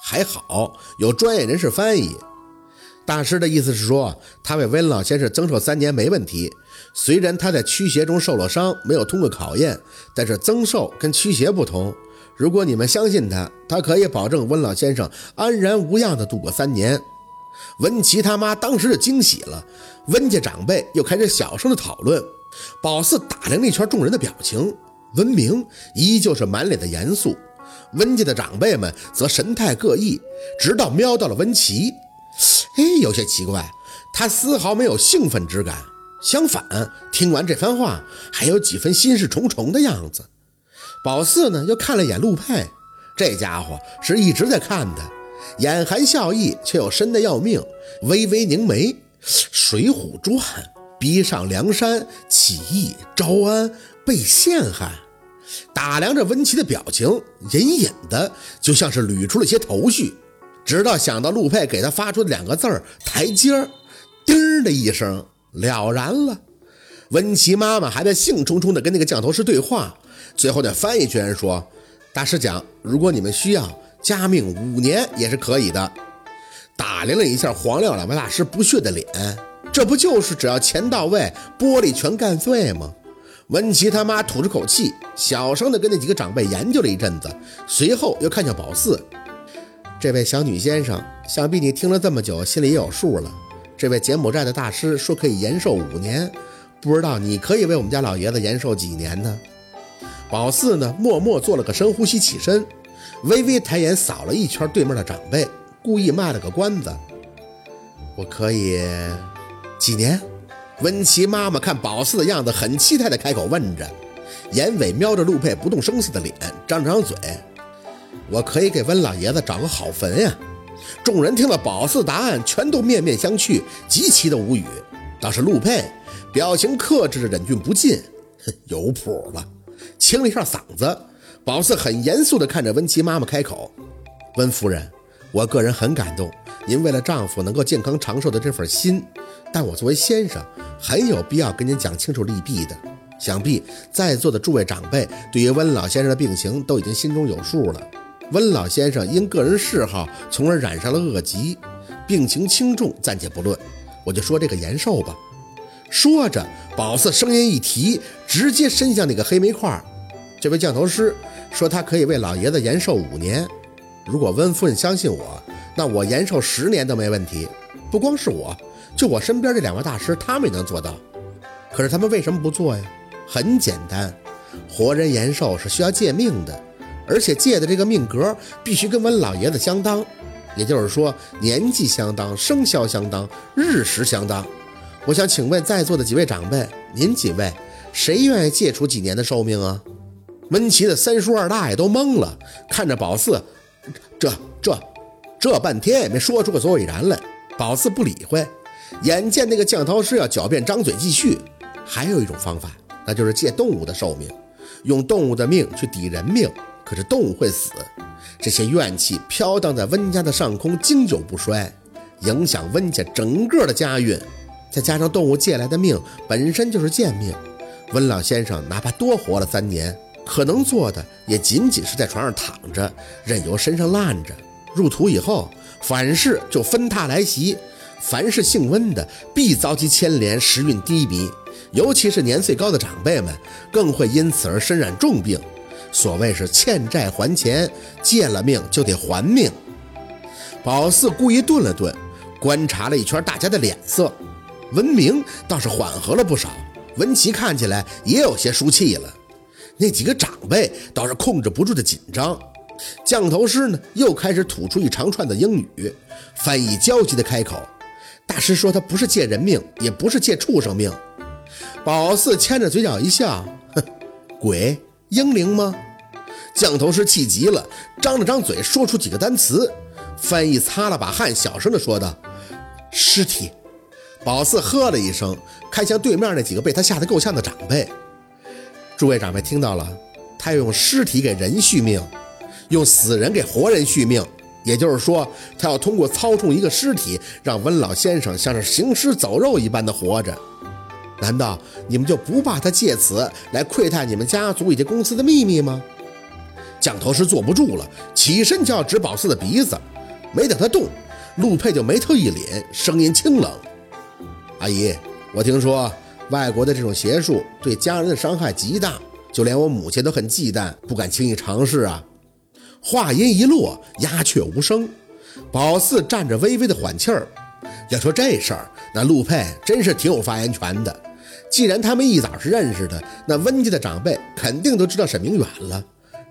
还好有专业人士翻译。大师的意思是说，他为温老先生增寿三年没问题。虽然他在驱邪中受了伤，没有通过考验，但是增寿跟驱邪不同。如果你们相信他，他可以保证温老先生安然无恙地度过三年。温琪他妈当时就惊喜了，温家长辈又开始小声的讨论。宝四打量了一圈众人的表情，温明依旧是满脸的严肃，温家的长辈们则神态各异，直到瞄到了温琪。哎，有些奇怪，他丝毫没有兴奋之感，相反，听完这番话，还有几分心事重重的样子。宝四呢，又看了眼陆佩，这家伙是一直在看他，眼含笑意，却又深得要命，微微凝眉，《水浒传》，逼上梁山，起义招安，被陷害，打量着温琪的表情，隐隐的就像是捋出了些头绪。直到想到陆佩给他发出的两个字儿“台阶儿”，叮的一声了然了。温琪妈妈还在兴冲冲地跟那个降头师对话，最后那翻译居然说：“大师讲，如果你们需要加命五年也是可以的。”打量了一下黄料两位大师不屑的脸，这不就是只要钱到位，玻璃全干碎吗？文琪他妈吐着口气，小声地跟那几个长辈研究了一阵子，随后又看向宝四。这位小女先生，想必你听了这么久，心里也有数了。这位柬埔寨的大师说可以延寿五年，不知道你可以为我们家老爷子延寿几年呢？宝四呢，默默做了个深呼吸，起身，微微抬眼扫了一圈对面的长辈，故意卖了个关子：“我可以几年？”温琪妈妈看宝四的样子，很期待的开口问着，眼尾瞄着陆佩不动声色的脸，张张嘴。我可以给温老爷子找个好坟呀！众人听了宝四答案，全都面面相觑，极其的无语。倒是陆佩表情克制着，忍俊不禁，哼，有谱了。清了一下嗓子，宝四很严肃地看着温琪妈妈开口：“温夫人，我个人很感动，您为了丈夫能够健康长寿的这份心，但我作为先生，很有必要跟您讲清楚利弊的。想必在座的诸位长辈对于温老先生的病情都已经心中有数了。”温老先生因个人嗜好，从而染上了恶疾，病情轻重暂且不论，我就说这个延寿吧。说着，宝四声音一提，直接伸向那个黑煤块。这位降头师说他可以为老爷子延寿五年。如果温夫人相信我，那我延寿十年都没问题。不光是我，就我身边这两位大师，他们也能做到。可是他们为什么不做呀？很简单，活人延寿是需要借命的。而且借的这个命格必须跟温老爷子相当，也就是说年纪相当、生肖相当、日时相当。我想请问在座的几位长辈，您几位谁愿意借出几年的寿命啊？温琪的三叔二大爷都懵了，看着宝四，这这这半天也没说出个所以然来。宝四不理会，眼见那个降头师要狡辩，张嘴继续。还有一种方法，那就是借动物的寿命，用动物的命去抵人命。可是动物会死，这些怨气飘荡在温家的上空，经久不衰，影响温家整个的家运。再加上动物借来的命本身就是贱命，温老先生哪怕多活了三年，可能做的也仅仅是在床上躺着，任由身上烂着。入土以后，反噬就分沓来袭，凡是姓温的必遭其牵连，时运低迷，尤其是年岁高的长辈们，更会因此而身染重病。所谓是欠债还钱，借了命就得还命。宝四故意顿了顿，观察了一圈大家的脸色，文明倒是缓和了不少。文琪看起来也有些输气了，那几个长辈倒是控制不住的紧张。降头师呢，又开始吐出一长串的英语，翻译焦急的开口：“大师说他不是借人命，也不是借畜生命。”宝四牵着嘴角一笑，哼，鬼。英灵吗？降头师气急了，张了张嘴，说出几个单词。翻译擦了把汗，小声的说道：“尸体。”宝四呵了一声，看向对面那几个被他吓得够呛的长辈。诸位长辈听到了，他要用尸体给人续命，用死人给活人续命。也就是说，他要通过操纵一个尸体，让温老先生像是行尸走肉一般的活着。难道你们就不怕他借此来窥探你们家族以及公司的秘密吗？降头师坐不住了，起身就要指宝四的鼻子。没等他动，陆佩就眉头一凛，声音清冷：“阿姨，我听说外国的这种邪术对家人的伤害极大，就连我母亲都很忌惮，不敢轻易尝试啊。”话音一落，鸦雀无声。宝四站着，微微的缓气儿。要说这事儿，那陆佩真是挺有发言权的。既然他们一早是认识的，那温家的长辈肯定都知道沈明远了，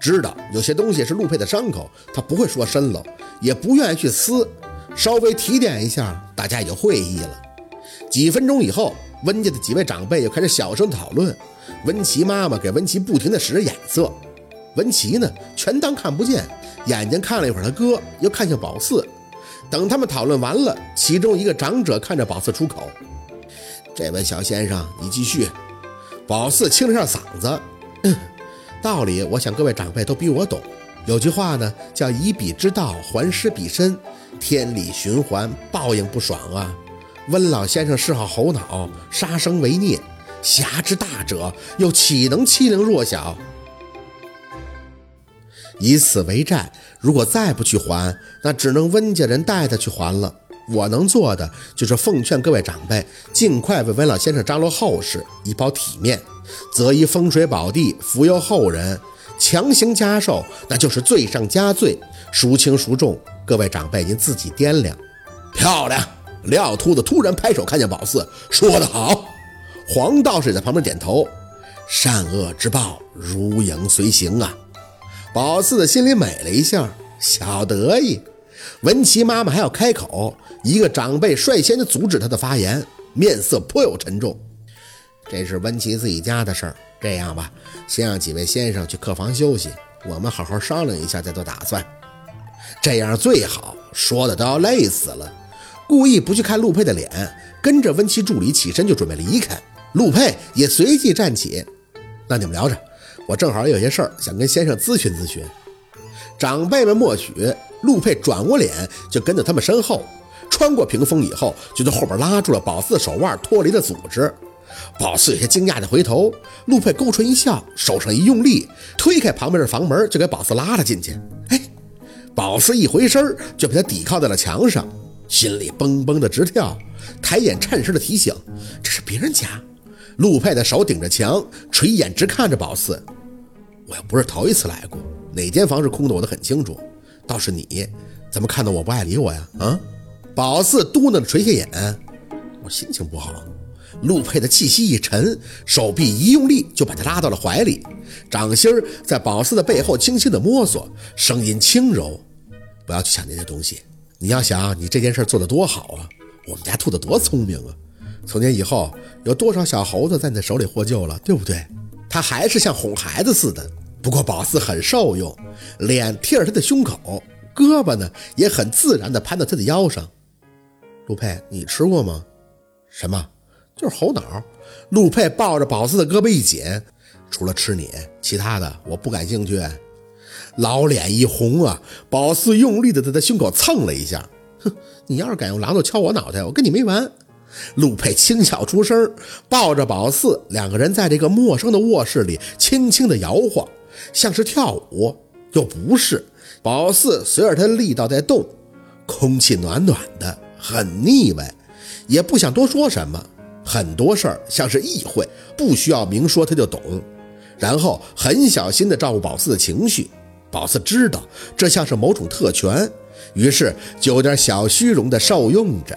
知道有些东西是陆佩的伤口，他不会说深了，也不愿意去撕，稍微提点一下，大家也就会意了。几分钟以后，温家的几位长辈又开始小声讨论，温琪妈妈给温琪不停地使眼色，文琪呢全当看不见，眼睛看了一会儿他哥，又看向宝四。等他们讨论完了，其中一个长者看着宝四出口：“这位小先生，你继续。”宝四清了下嗓子：“道理，我想各位长辈都比我懂。有句话呢，叫以彼之道还施彼身，天理循环，报应不爽啊。温老先生嗜好猴脑，杀生为孽，侠之大者又岂能欺凌弱小？以此为债。”如果再不去还，那只能温家人带他去还了。我能做的就是奉劝各位长辈，尽快为温老先生张罗后事，以保体面，择一风水宝地，福佑后人。强行加寿，那就是罪上加罪，孰轻孰重？各位长辈，您自己掂量。漂亮！廖秃子突然拍手，看见宝四，说得好。黄道士在旁边点头，善恶之报，如影随形啊。宝四的心里美了一下，小得意。文琪妈妈还要开口，一个长辈率先就阻止她的发言，面色颇有沉重。这是温琪自己家的事儿，这样吧，先让几位先生去客房休息，我们好好商量一下再做打算。这样最好，说的都要累死了。故意不去看陆佩的脸，跟着温琪助理起身就准备离开。陆佩也随即站起，那你们聊着。我正好有些事儿想跟先生咨询咨询。长辈们默许，陆佩转过脸就跟在他们身后，穿过屏风以后，就在后边拉住了宝四手腕，脱离了组织。宝四有些惊讶的回头，陆佩勾唇一笑，手上一用力，推开旁边的房门，就给宝四拉了进去。哎，宝四一回身就被他抵靠在了墙上，心里嘣嘣的直跳，抬眼颤声的提醒：这是别人家。陆佩的手顶着墙，垂眼直看着宝四。我又不是头一次来过，哪间房是空的我都很清楚。倒是你，怎么看到我不爱理我呀？啊！宝四嘟囔着垂下眼，我心情不好。陆佩的气息一沉，手臂一用力就把他拉到了怀里，掌心在宝四的背后轻轻的摸索，声音轻柔：“不要去想那些东西，你要想你这件事做得多好啊！我们家兔子多聪明啊！从今以后，有多少小猴子在你手里获救了，对不对？他还是像哄孩子似的。”不过宝四很受用，脸贴着他的胸口，胳膊呢也很自然地攀到他的腰上。陆佩，你吃过吗？什么？就是猴脑。陆佩抱着宝四的胳膊一紧，除了吃你，其他的我不感兴趣。老脸一红啊，宝四用力地在他胸口蹭了一下。哼，你要是敢用榔头敲我脑袋，我跟你没完。陆佩轻笑出声，抱着宝四，两个人在这个陌生的卧室里轻轻地摇晃。像是跳舞，又不是。宝四随着他的力道在动，空气暖暖的，很腻歪，也不想多说什么。很多事儿像是意会，不需要明说他就懂。然后很小心地照顾宝四的情绪。宝四知道这像是某种特权，于是就有点小虚荣地受用着。